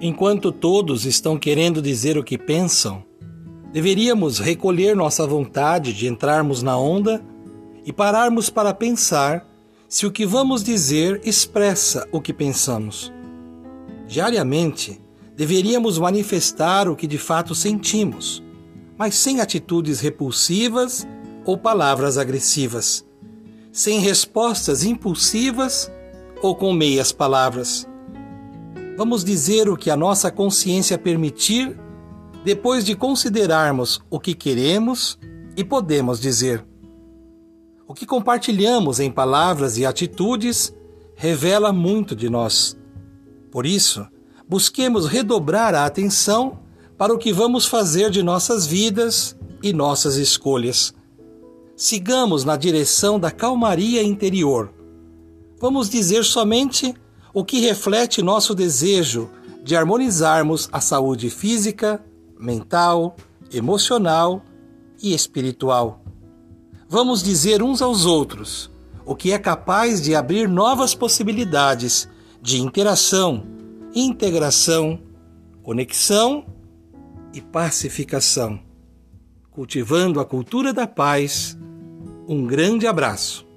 Enquanto todos estão querendo dizer o que pensam, deveríamos recolher nossa vontade de entrarmos na onda e pararmos para pensar se o que vamos dizer expressa o que pensamos. Diariamente, deveríamos manifestar o que de fato sentimos, mas sem atitudes repulsivas ou palavras agressivas, sem respostas impulsivas ou com meias palavras vamos dizer o que a nossa consciência permitir depois de considerarmos o que queremos e podemos dizer. O que compartilhamos em palavras e atitudes revela muito de nós. Por isso, busquemos redobrar a atenção para o que vamos fazer de nossas vidas e nossas escolhas. Sigamos na direção da calmaria interior. Vamos dizer somente o que reflete nosso desejo de harmonizarmos a saúde física, mental, emocional e espiritual. Vamos dizer uns aos outros o que é capaz de abrir novas possibilidades de interação, integração, conexão e pacificação. Cultivando a cultura da paz, um grande abraço.